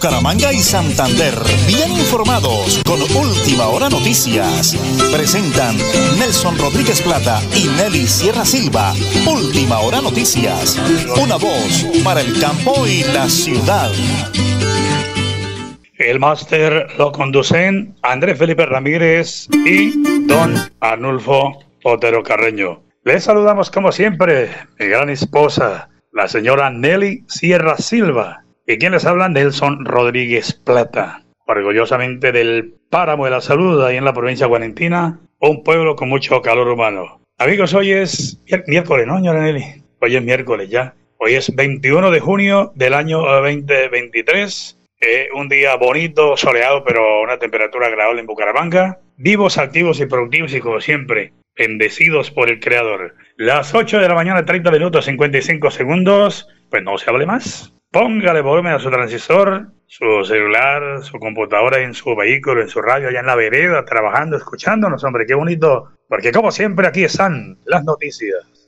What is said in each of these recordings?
Bucaramanga y Santander, bien informados con Última Hora Noticias. Presentan Nelson Rodríguez Plata y Nelly Sierra Silva. Última Hora Noticias. Una voz para el campo y la ciudad. El máster lo conducen Andrés Felipe Ramírez y don Arnulfo Otero Carreño. Les saludamos como siempre, mi gran esposa, la señora Nelly Sierra Silva, y quien les habla Nelson Rodríguez Plata, orgullosamente del Páramo de la Salud, ahí en la provincia de Guarentina, un pueblo con mucho calor humano. Amigos, hoy es miércoles, ¿no, señora Nelly? Hoy es miércoles ya. Hoy es 21 de junio del año 2023 un día bonito, soleado, pero una temperatura agradable en Bucaramanga. Vivos, activos y productivos y como siempre, bendecidos por el Creador. Las 8 de la mañana, 30 minutos, 55 segundos. Pues no se hable más. Póngale volumen a su transistor, su celular, su computadora en su vehículo, en su radio, allá en la vereda, trabajando, escuchándonos, hombre, qué bonito. Porque como siempre aquí están las noticias.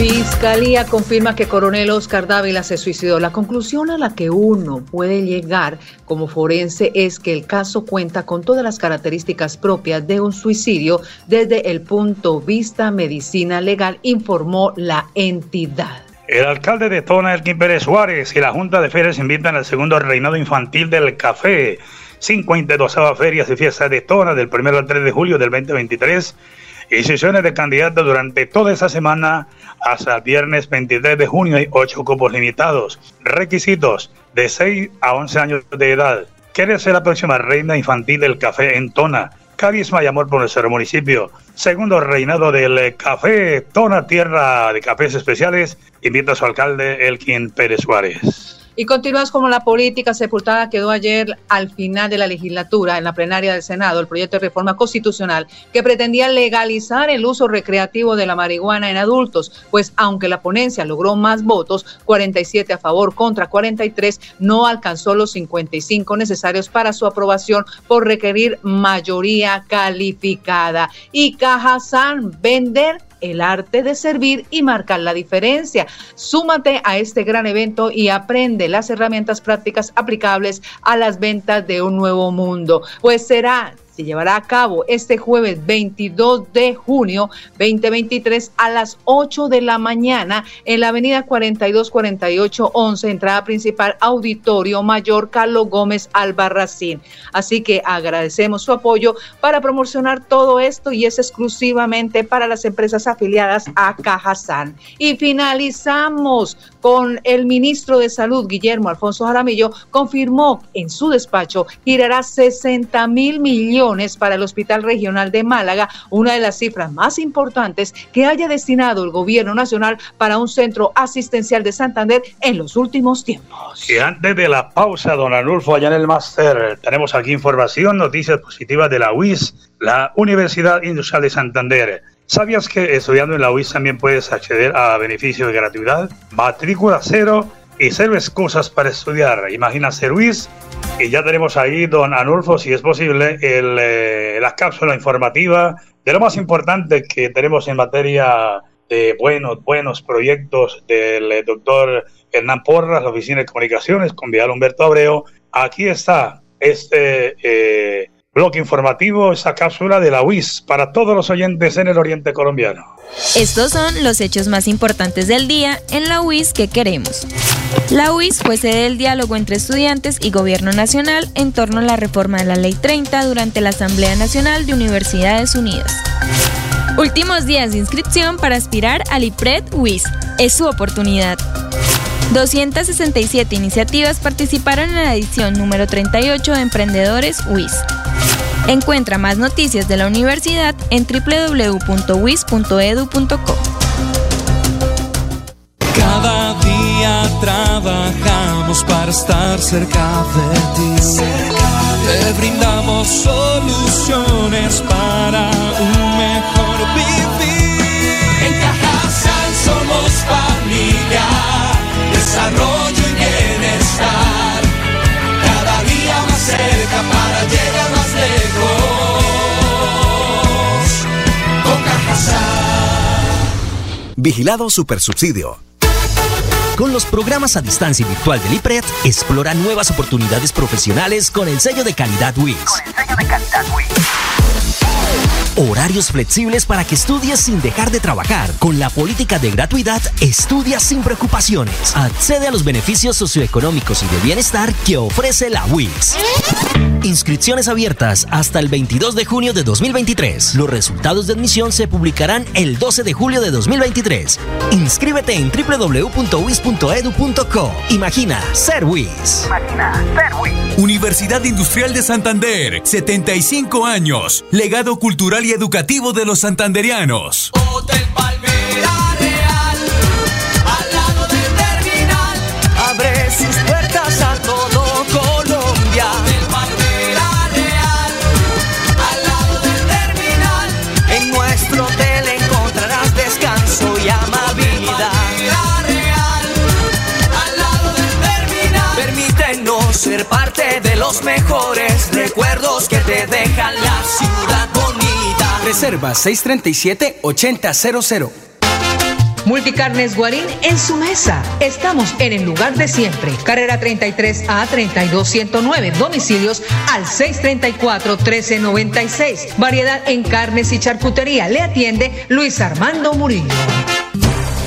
Fiscalía confirma que coronel Oscar Dávila se suicidó. La conclusión a la que uno puede llegar como forense es que el caso cuenta con todas las características propias de un suicidio desde el punto de vista medicina legal, informó la entidad. El alcalde de Tona, Elkin Pérez Suárez, y la Junta de Ferias invitan al segundo reinado infantil del café. 52 ferias y fiestas de Tona del 1 al 3 de julio del 2023 y sesiones de candidatos durante toda esa semana hasta viernes 23 de junio hay ocho cupos limitados. Requisitos de 6 a 11 años de edad. ¿Quiere ser la próxima reina infantil del café en Tona? Carisma y amor por nuestro municipio. Segundo reinado del café Tona, tierra de cafés especiales. Invita a su alcalde, Elkin Pérez Suárez. Y continúas como la política sepultada quedó ayer al final de la legislatura en la plenaria del Senado el proyecto de reforma constitucional que pretendía legalizar el uso recreativo de la marihuana en adultos, pues aunque la ponencia logró más votos, 47 a favor contra 43, no alcanzó los 55 necesarios para su aprobación por requerir mayoría calificada. Y Cajazán vender el arte de servir y marcar la diferencia. Súmate a este gran evento y aprende las herramientas prácticas aplicables a las ventas de un nuevo mundo. Pues será se llevará a cabo este jueves 22 de junio 2023 a las 8 de la mañana en la avenida 424811, entrada principal, Auditorio Mayor Carlos Gómez Albarracín. Así que agradecemos su apoyo para promocionar todo esto y es exclusivamente para las empresas afiliadas a Cajazán. Y finalizamos con el ministro de Salud, Guillermo Alfonso Jaramillo, confirmó en su despacho girará 60 mil millones para el Hospital Regional de Málaga, una de las cifras más importantes que haya destinado el gobierno nacional para un centro asistencial de Santander en los últimos tiempos. Y antes de la pausa, don Arnulfo, allá en el máster, tenemos aquí información, noticias positivas de la UIS, la Universidad Industrial de Santander. ¿Sabías que estudiando en la UIS también puedes acceder a beneficios de gratuidad? Matrícula cero y cero excusas para estudiar. Imagina ser UIS y ya tenemos ahí, don Anulfo, si es posible, el, eh, la cápsula informativa de lo más importante que tenemos en materia de buenos, buenos proyectos del eh, doctor Hernán Porras, la Oficina de Comunicaciones, con Vidal Humberto Abreu. Aquí está este eh, bloque informativo, esa cápsula de la UIS para todos los oyentes en el Oriente Colombiano. Estos son los hechos más importantes del día en la UIS que queremos. La UIS fue sede del diálogo entre estudiantes y gobierno nacional en torno a la reforma de la Ley 30 durante la Asamblea Nacional de Universidades Unidas. Últimos días de inscripción para aspirar al IPRED UIS. Es su oportunidad. 267 iniciativas participaron en la edición número 38 de Emprendedores UIS. Encuentra más noticias de la universidad en www.wis.edu.co. Cada día trabajamos para estar cerca de ti. Te brindamos soluciones para un mejor vivir. Vigilado Supersubsidio. Con los programas a distancia y virtual del IPRED, explora nuevas oportunidades profesionales con el sello de calidad WIS. Con el sello de calidad Horarios flexibles para que estudies sin dejar de trabajar. Con la política de gratuidad, estudia sin preocupaciones. Accede a los beneficios socioeconómicos y de bienestar que ofrece la WIS. Inscripciones abiertas hasta el 22 de junio de 2023. Los resultados de admisión se publicarán el 12 de julio de 2023. Inscríbete en www.wis.edu.co. Imagina ser WIS. Imagina ser WIS. Universidad Industrial de Santander, 75 años. Legado cultural y educativo de los santanderianos. Hotel Palmera Real, al lado del terminal, abre sus puertas a todo Colombia. Hotel Palmera Real, al lado del terminal, en nuestro hotel encontrarás descanso y amabilidad. Real, al lado del terminal, permítenos ser parte de los mejores recuerdos que te dejan la ciudad Reserva 637-8000. Multicarnes Guarín en su mesa. Estamos en el lugar de siempre. Carrera 33 a 32109. Domicilios al 634 1396. Variedad en carnes y charcutería. Le atiende Luis Armando Murillo.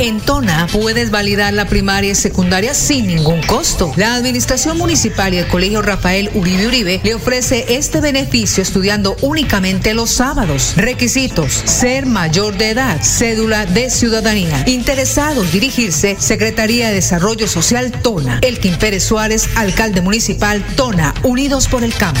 En Tona puedes validar la primaria y secundaria sin ningún costo. La Administración Municipal y el Colegio Rafael Uribe Uribe le ofrece este beneficio estudiando únicamente los sábados. Requisitos: ser mayor de edad, cédula de ciudadanía. Interesados dirigirse Secretaría de Desarrollo Social Tona. Elkin Pérez Suárez, alcalde municipal Tona, Unidos por el Campo.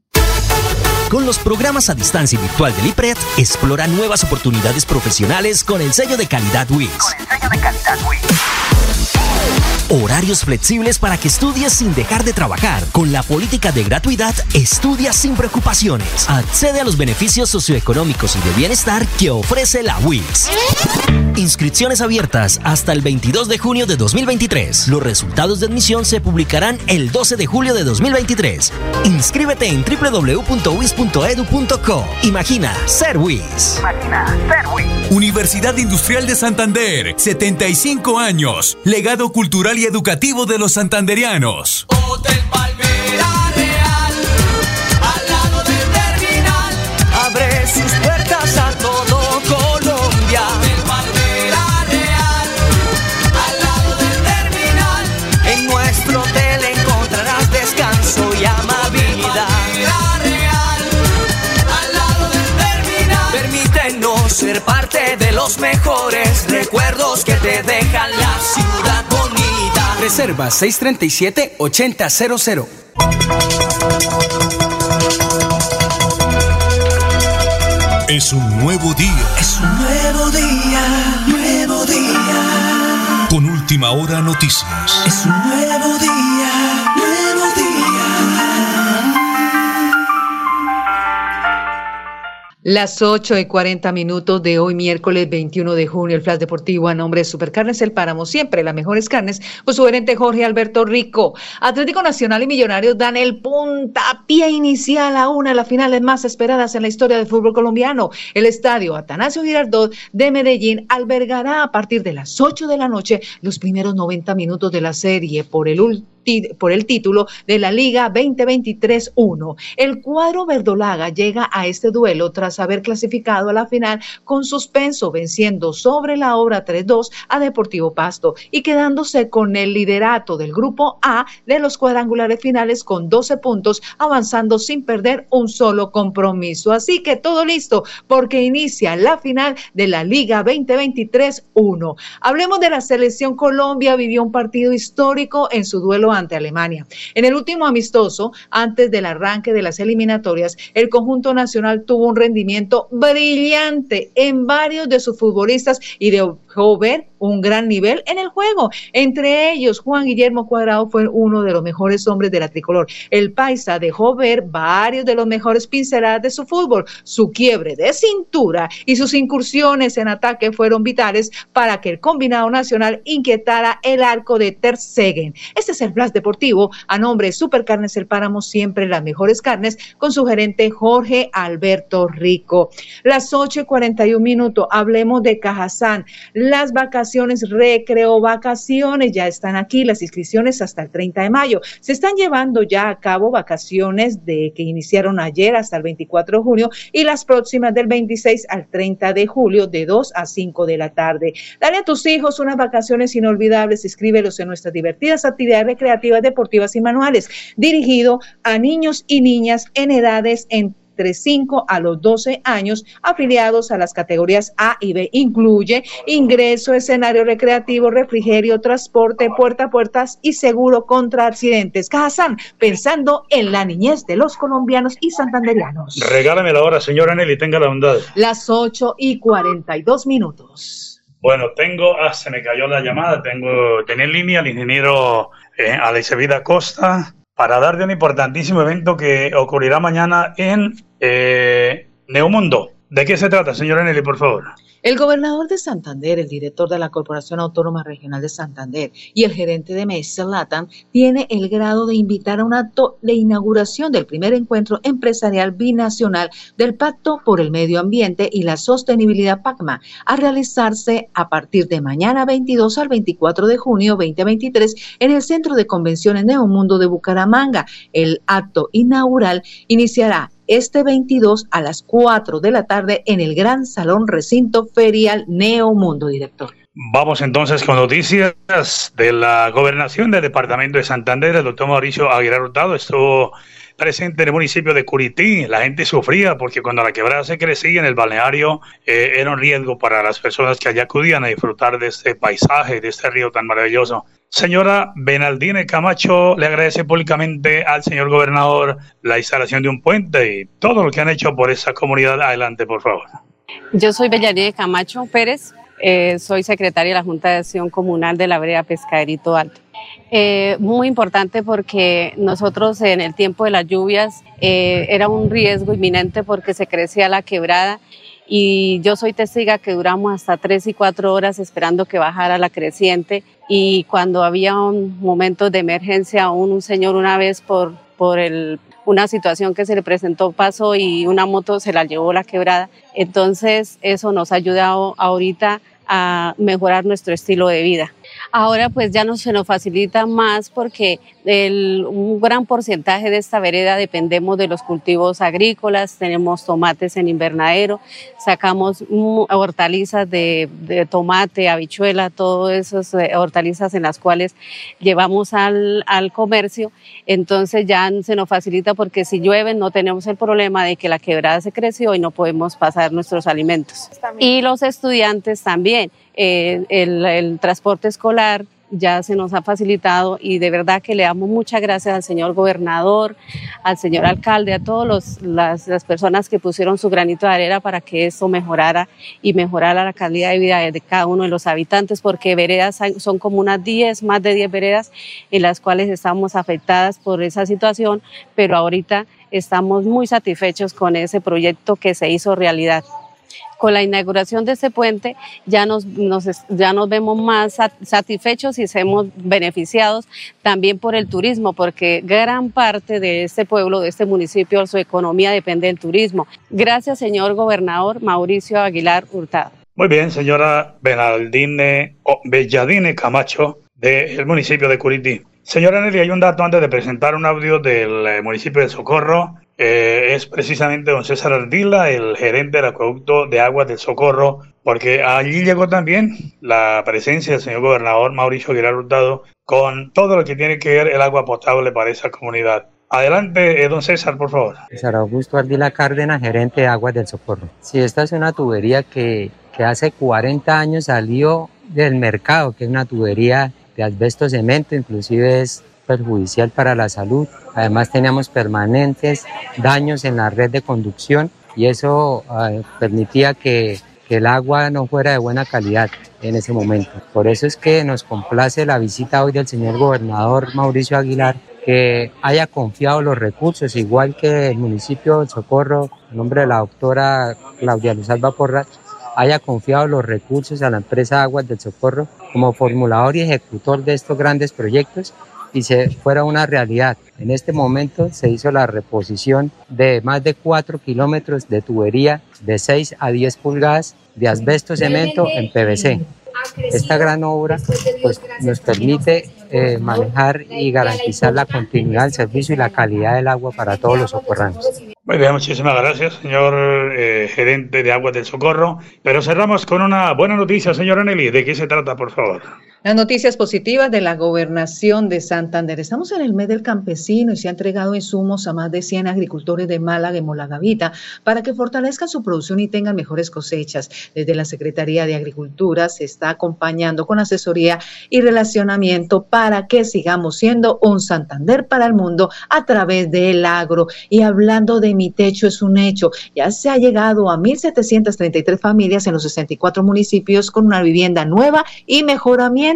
Con los programas a distancia y virtual del IPRED, explora nuevas oportunidades profesionales con el sello de calidad WIS. Con el sello de calidad WIS. Horarios flexibles para que estudies sin dejar de trabajar. Con la política de gratuidad, estudia sin preocupaciones. Accede a los beneficios socioeconómicos y de bienestar que ofrece la WIS. Inscripciones abiertas hasta el 22 de junio de 2023. Los resultados de admisión se publicarán el 12 de julio de 2023. Inscríbete en www.wis.edu.co. Imagina ser WIS. Imagina ser WIS. Universidad Industrial de Santander, 75 años. Legado cultural y educativo de los santanderianos. Hotel Palmera mejores recuerdos que te dejan la ciudad Reserva 637-8000. Es un nuevo día. Es un nuevo día, nuevo día. Con última hora noticias. Es un nuevo día, Las 8 y 40 minutos de hoy, miércoles 21 de junio, el Flash Deportivo a nombre de Supercarnes El Páramo, siempre las mejores carnes, con su gerente Jorge Alberto Rico. Atlético Nacional y Millonarios dan el puntapié inicial a una de las finales más esperadas en la historia del fútbol colombiano. El estadio Atanasio Girardot de Medellín albergará a partir de las 8 de la noche los primeros 90 minutos de la serie por el último por el título de la Liga 2023-1. El cuadro verdolaga llega a este duelo tras haber clasificado a la final con suspenso, venciendo sobre la obra 3-2 a Deportivo Pasto y quedándose con el liderato del grupo A de los cuadrangulares finales con 12 puntos, avanzando sin perder un solo compromiso. Así que todo listo porque inicia la final de la Liga 2023-1. Hablemos de la selección Colombia, vivió un partido histórico en su duelo ante Alemania. En el último amistoso, antes del arranque de las eliminatorias, el conjunto nacional tuvo un rendimiento brillante en varios de sus futbolistas y de ver un gran nivel en el juego. Entre ellos, Juan Guillermo Cuadrado fue uno de los mejores hombres de la tricolor. El Paisa dejó ver varios de los mejores pinceladas de su fútbol. Su quiebre de cintura y sus incursiones en ataque fueron vitales para que el combinado nacional inquietara el arco de Ter. Este es el Flash Deportivo a nombre de Supercarnes El Páramo, siempre las mejores carnes, con su gerente Jorge Alberto Rico. Las 8 y 41 minutos, hablemos de Cajazán. Las vacaciones, recreo, vacaciones, ya están aquí las inscripciones hasta el 30 de mayo. Se están llevando ya a cabo vacaciones de que iniciaron ayer hasta el 24 de junio y las próximas del 26 al 30 de julio de 2 a 5 de la tarde. Dale a tus hijos unas vacaciones inolvidables, escríbelos en nuestras divertidas actividades recreativas, deportivas y manuales, dirigido a niños y niñas en edades entre 5 a los 12 años afiliados a las categorías A y B. Incluye ingreso, escenario recreativo, refrigerio, transporte, puerta a puertas y seguro contra accidentes. Casan, pensando en la niñez de los colombianos y santanderianos. Regálame la hora, señora Nelly, tenga la bondad. Las 8 y 42 minutos. Bueno, tengo, ah, se me cayó la llamada, tengo, tenía en línea al ingeniero eh, Vida Costa para dar de un importantísimo evento que ocurrirá mañana en eh, Neomundo. ¿De qué se trata, señora Nelly, por favor? El gobernador de Santander, el director de la Corporación Autónoma Regional de Santander y el gerente de Mesa Latam tiene el grado de invitar a un acto de inauguración del primer encuentro empresarial binacional del Pacto por el Medio Ambiente y la Sostenibilidad PACMA a realizarse a partir de mañana 22 al 24 de junio 2023 en el Centro de Convenciones Neomundo de Bucaramanga. El acto inaugural iniciará este 22 a las 4 de la tarde en el Gran Salón Recinto Ferial Neomundo, director. Vamos entonces con noticias de la gobernación del departamento de Santander. El doctor Mauricio Aguilar Hurtado estuvo presente en el municipio de Curití. La gente sufría porque cuando la quebrada se crecía en el balneario eh, era un riesgo para las personas que allá acudían a disfrutar de este paisaje, de este río tan maravilloso. Señora Benaldine Camacho le agradece públicamente al señor gobernador la instalación de un puente y todo lo que han hecho por esa comunidad. Adelante, por favor. Yo soy Bellanine Camacho Pérez, eh, soy secretaria de la Junta de Acción Comunal de la Brea Pescaderito Alto. Eh, muy importante porque nosotros en el tiempo de las lluvias eh, era un riesgo inminente porque se crecía la quebrada y yo soy testiga que duramos hasta tres y cuatro horas esperando que bajara la creciente y cuando había un momento de emergencia, un, un señor una vez por, por el, una situación que se le presentó pasó y una moto se la llevó la quebrada. Entonces eso nos ha ayudado ahorita a mejorar nuestro estilo de vida. Ahora pues ya no se nos facilita más porque el, un gran porcentaje de esta vereda dependemos de los cultivos agrícolas, tenemos tomates en invernadero, sacamos hortalizas de, de tomate, habichuela, todas esas eh, hortalizas en las cuales llevamos al, al comercio, entonces ya se nos facilita porque si llueve no tenemos el problema de que la quebrada se creció y no podemos pasar nuestros alimentos. Y los estudiantes también, eh, el, el transporte escolar ya se nos ha facilitado y de verdad que le damos muchas gracias al señor gobernador, al señor alcalde, a todas las, personas que pusieron su granito de arena para que esto mejorara y mejorara la calidad de vida de cada uno de los habitantes, porque veredas son como unas 10, más de 10 veredas en las cuales estamos afectadas por esa situación, pero ahorita estamos muy satisfechos con ese proyecto que se hizo realidad con la inauguración de ese puente ya nos, ya nos vemos más satisfechos y somos beneficiados también por el turismo, porque gran parte de este pueblo, de este municipio, su economía depende del turismo. Gracias, señor gobernador Mauricio Aguilar Hurtado. Muy bien, señora Benaldine Belladine Camacho, del municipio de Curití. Señora Nelly, hay un dato antes de presentar un audio del eh, municipio de Socorro eh, es precisamente don César Ardila, el gerente del acueducto de aguas del Socorro, porque allí llegó también la presencia del señor gobernador Mauricio Aguilar Hurtado con todo lo que tiene que ver el agua potable para esa comunidad. Adelante, eh, don César, por favor. César Augusto Ardila Cárdenas, gerente de Aguas del Socorro. Si esta es una tubería que, que hace 40 años salió del mercado, que es una tubería de asbesto cemento, inclusive es perjudicial para la salud. Además teníamos permanentes daños en la red de conducción y eso ah, permitía que, que el agua no fuera de buena calidad en ese momento. Por eso es que nos complace la visita hoy del señor gobernador Mauricio Aguilar que haya confiado los recursos, igual que el municipio de Socorro, en nombre de la doctora Claudia Luz Alba Porras, haya confiado los recursos a la empresa Aguas del Socorro como formulador y ejecutor de estos grandes proyectos y se fuera una realidad. En este momento se hizo la reposición de más de 4 kilómetros de tubería de 6 a 10 pulgadas de asbesto cemento en PVC. Esta gran obra pues, nos permite eh, manejar y garantizar la continuidad del servicio y la calidad del agua para todos los socorranos. Muy bien, muchísimas gracias, señor eh, gerente de Aguas del Socorro. Pero cerramos con una buena noticia, señora Nelly. ¿De qué se trata, por favor? Las noticias positivas de la gobernación de Santander. Estamos en el mes del campesino y se ha entregado insumos a más de 100 agricultores de Málaga y Molagavita para que fortalezcan su producción y tengan mejores cosechas. Desde la Secretaría de Agricultura se está acompañando con asesoría y relacionamiento para que sigamos siendo un Santander para el mundo a través del agro. Y hablando de mi techo es un hecho, ya se ha llegado a 1.733 familias en los 64 municipios con una vivienda nueva y mejoramiento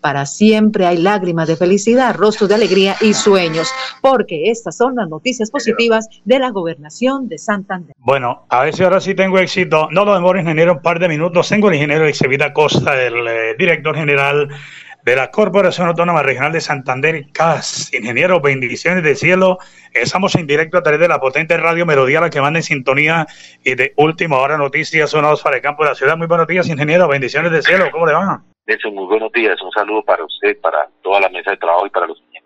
para siempre hay lágrimas de felicidad, rostros de alegría y sueños, porque estas son las noticias positivas de la gobernación de Santander. Bueno, a ver si ahora sí tengo éxito. No lo demoro, ingeniero, un par de minutos. Tengo el ingeniero Exevita Costa, el eh, director general de la Corporación Autónoma Regional de Santander, CAS. Ingeniero, bendiciones del cielo. Estamos en directo a través de la potente radio Melodía, la que manda en sintonía y de última hora noticias sonados para el campo de la ciudad. Muy buenos días, ingeniero. Bendiciones del cielo. ¿Cómo le va? Nelson, muy buenos días. Un saludo para usted, para toda la mesa de trabajo y para los clientes.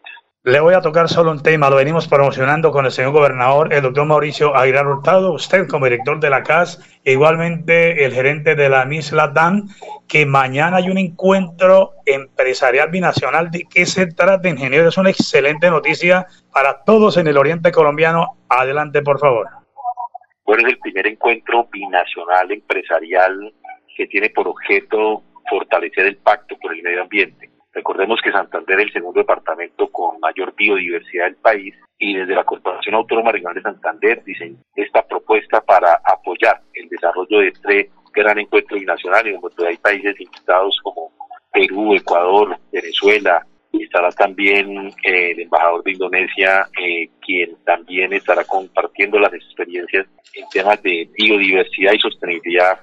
Le voy a tocar solo un tema, lo venimos promocionando con el señor gobernador, el doctor Mauricio Aguilar Hurtado, usted como director de la CAS, e igualmente el gerente de la MISLA DAN, que mañana hay un encuentro empresarial binacional. ¿De qué se trata, ingeniero? Es una excelente noticia para todos en el oriente colombiano. Adelante, por favor. Bueno, es el primer encuentro binacional empresarial que tiene por objeto fortalecer el pacto por el medio ambiente. Recordemos que Santander es el segundo departamento con mayor biodiversidad del país y desde la Corporación Autónoma Regional de Santander diseñó esta propuesta para apoyar el desarrollo de este gran encuentro binacional en donde hay países invitados como Perú, Ecuador, Venezuela, y estará también eh, el embajador de Indonesia, eh, quien también estará compartiendo las experiencias en temas de biodiversidad y sostenibilidad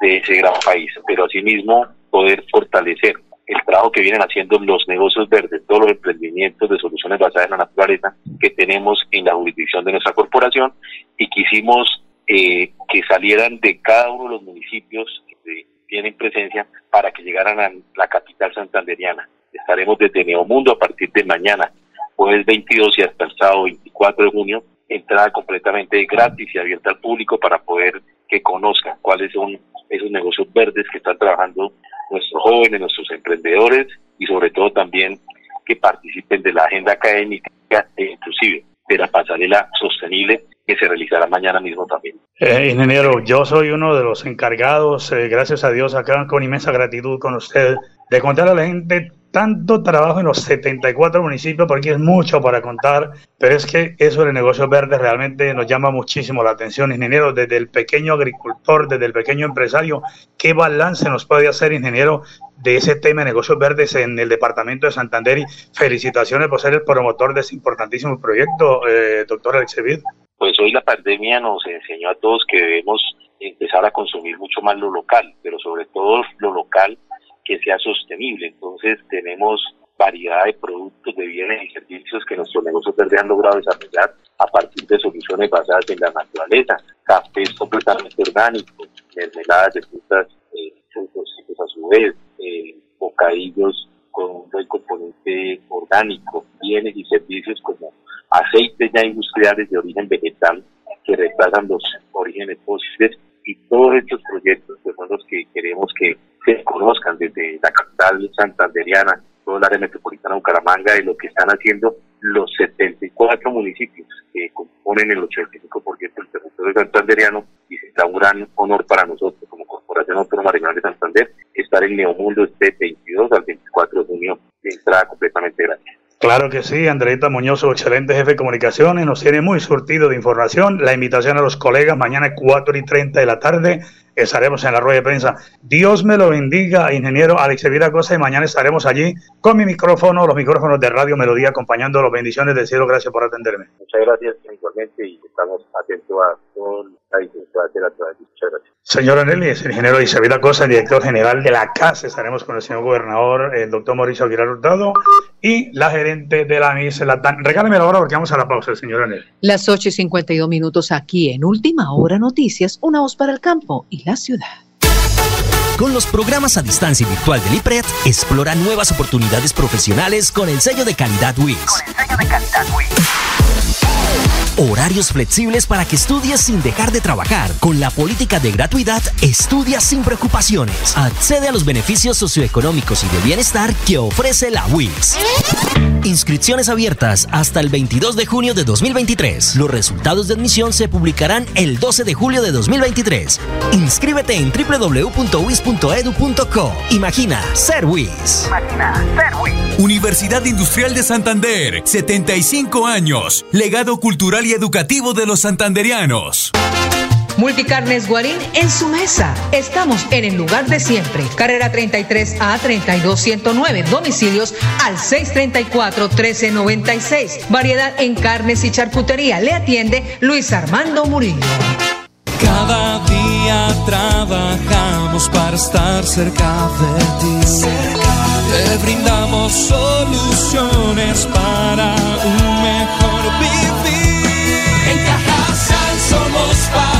de ese gran país. Pero asimismo, poder fortalecer el trabajo que vienen haciendo los negocios verdes, todos los emprendimientos de soluciones basadas en la naturaleza que tenemos en la jurisdicción de nuestra corporación y quisimos eh, que salieran de cada uno de los municipios que tienen presencia para que llegaran a la capital santanderiana. Estaremos desde Neomundo a partir de mañana, jueves 22 y hasta el sábado 24 de junio, entrada completamente gratis y abierta al público para poder que conozcan cuáles son esos negocios verdes que están trabajando nuestros jóvenes, nuestros emprendedores y sobre todo también que participen de la agenda académica e inclusive de la pasarela sostenible que se realizará mañana mismo también. Eh, ingeniero, yo soy uno de los encargados, eh, gracias a Dios, acá con inmensa gratitud con usted, de contar a la gente tanto trabajo en los 74 municipios, porque es mucho para contar, pero es que eso de negocios verdes realmente nos llama muchísimo la atención, ingeniero, desde el pequeño agricultor, desde el pequeño empresario, ¿qué balance nos puede hacer, ingeniero, de ese tema de negocios verdes en el departamento de Santander? Y felicitaciones por ser el promotor de ese importantísimo proyecto, eh, doctor Alex Pues hoy la pandemia nos enseñó a todos que debemos empezar a consumir mucho más lo local, pero sobre todo lo local que sea sostenible. Entonces tenemos variedad de productos, de bienes y servicios que nuestros negocios verdes han logrado desarrollar a partir de soluciones basadas en la naturaleza, cafés completamente orgánicos, mermeladas de frutas eh, a su vez, eh, bocadillos con un buen componente orgánico, bienes y servicios como aceites ya industriales de origen vegetal que reemplazan los orígenes fósiles y todos estos proyectos que son los que queremos que se conozcan desde la capital santanderiana, todo el área metropolitana de Bucaramanga, de lo que están haciendo los 74 municipios que componen el 85% del territorio santanderiano y será un gran honor para nosotros como Corporación Autónoma Regional de Santander estar en Neomundo este 22 al 24 de junio de entrada completamente gratis. Claro que sí, Andreita Muñoz, excelente jefe de comunicaciones, nos tiene muy surtido de información. La invitación a los colegas mañana 4 y 30 de la tarde estaremos en la rueda de prensa. Dios me lo bendiga, ingeniero Alex Evira y mañana estaremos allí con mi micrófono, los micrófonos de Radio Melodía, acompañando las bendiciones del cielo. Gracias por atenderme. Muchas gracias, igualmente, y estamos atentos a todo la de Muchas gracias. Señor Anelis, el ingeniero Isabela Cosa, director general de la CAS, estaremos con el señor gobernador, el doctor Mauricio Aguilar Hurtado, y la gerente de la MIS, la TAN. Regálame la hora porque vamos a la pausa, señor Anel. Las 8 y 52 minutos aquí en Última Hora Noticias, una voz para el campo y la ciudad. Con los programas a distancia y virtual del IPRED, explora nuevas oportunidades profesionales con el sello de calidad WIS. Con el sello de calidad WIS. Horarios flexibles para que estudies sin dejar de trabajar. Con la política de gratuidad, estudia sin preocupaciones. Accede a los beneficios socioeconómicos y de bienestar que ofrece la WIS. Inscripciones abiertas hasta el 22 de junio de 2023. Los resultados de admisión se publicarán el 12 de julio de 2023. Inscríbete en www.wis.edu.co. Imagina ser WIS. Imagina ser WIS. Universidad Industrial de Santander, 75 años. Legado cultural y educativo de los santanderianos. Multicarnes Guarín en su mesa. Estamos en el lugar de siempre. Carrera 33 a 32109. Domicilios al 634 1396. Variedad en carnes y charcutería. Le atiende Luis Armando Murillo. Cada día trabajamos para estar cerca de ti. Te brindamos soluciones para un mejor vivir. En Cajasal somos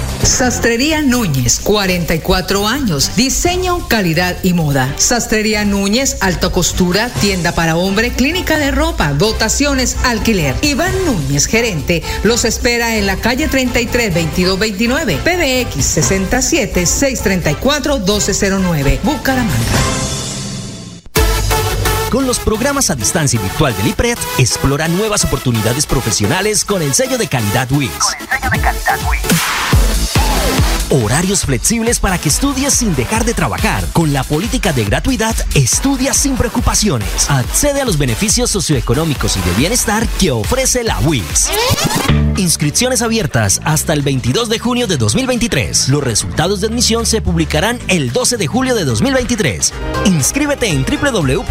Sastrería Núñez, 44 años. Diseño, calidad y moda. Sastrería Núñez, alta costura, tienda para hombre, clínica de ropa, dotaciones, alquiler. Iván Núñez, gerente, los espera en la calle 33 2229, PBX 67 634 1209, Bucaramanga. Con los programas a distancia y virtual del IPRED, explora nuevas oportunidades profesionales con el sello de calidad WIS. Con el sello de calidad WIS. Oh. Horarios flexibles para que estudies sin dejar de trabajar. Con la política de gratuidad, estudia sin preocupaciones. Accede a los beneficios socioeconómicos y de bienestar que ofrece la WIS. Inscripciones abiertas hasta el 22 de junio de 2023. Los resultados de admisión se publicarán el 12 de julio de 2023. Inscríbete en www.wis.edu.co.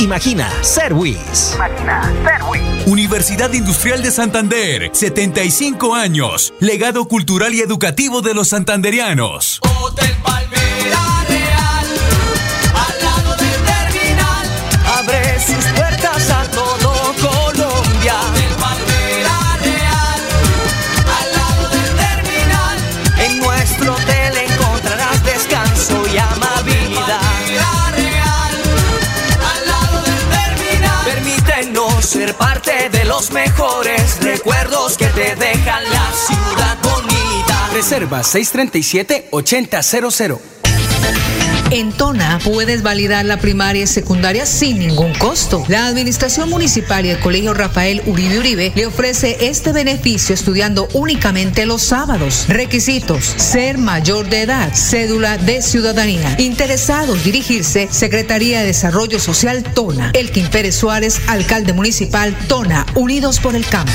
Imagina ser WIS. Imagina ser WIS. Universidad Industrial de Santander, 75 años. Legado cultural y educativo de los santanderianos. Hotel Palmera Real, al lado del terminal, abre sus puertas a todo Colombia. Hotel Palmera Real, al lado del terminal, en nuestro hotel encontrarás descanso y amabilidad. Real, al lado del terminal, permítenos ser parte de los mejores recuerdos que te dejan la ciudad. Reserva 637-8000. En Tona puedes validar la primaria y secundaria sin ningún costo. La Administración Municipal y el Colegio Rafael Uribe Uribe le ofrece este beneficio estudiando únicamente los sábados. Requisitos: ser mayor de edad, cédula de ciudadanía. Interesados dirigirse Secretaría de Desarrollo Social Tona. Elkin Pérez Suárez, alcalde municipal Tona, Unidos por el Cambio.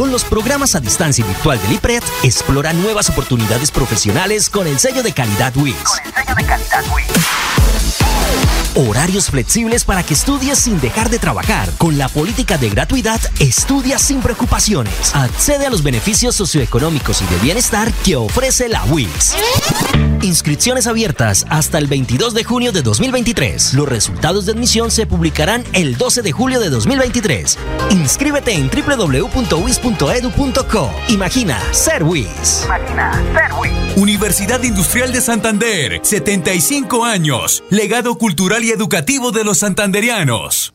Con los programas a distancia y virtual del IPRED, explora nuevas oportunidades profesionales con el sello de calidad WIS. Con el sello de calidad Horarios flexibles para que estudies sin dejar de trabajar. Con la política de gratuidad, estudia sin preocupaciones. Accede a los beneficios socioeconómicos y de bienestar que ofrece la WIS. Inscripciones abiertas hasta el 22 de junio de 2023. Los resultados de admisión se publicarán el 12 de julio de 2023. Inscríbete en www.wis.edu.co. Imagina ser WIS. Imagina ser WIS. Universidad Industrial de Santander, 75 años. Legado cultural y educativo de los santanderianos.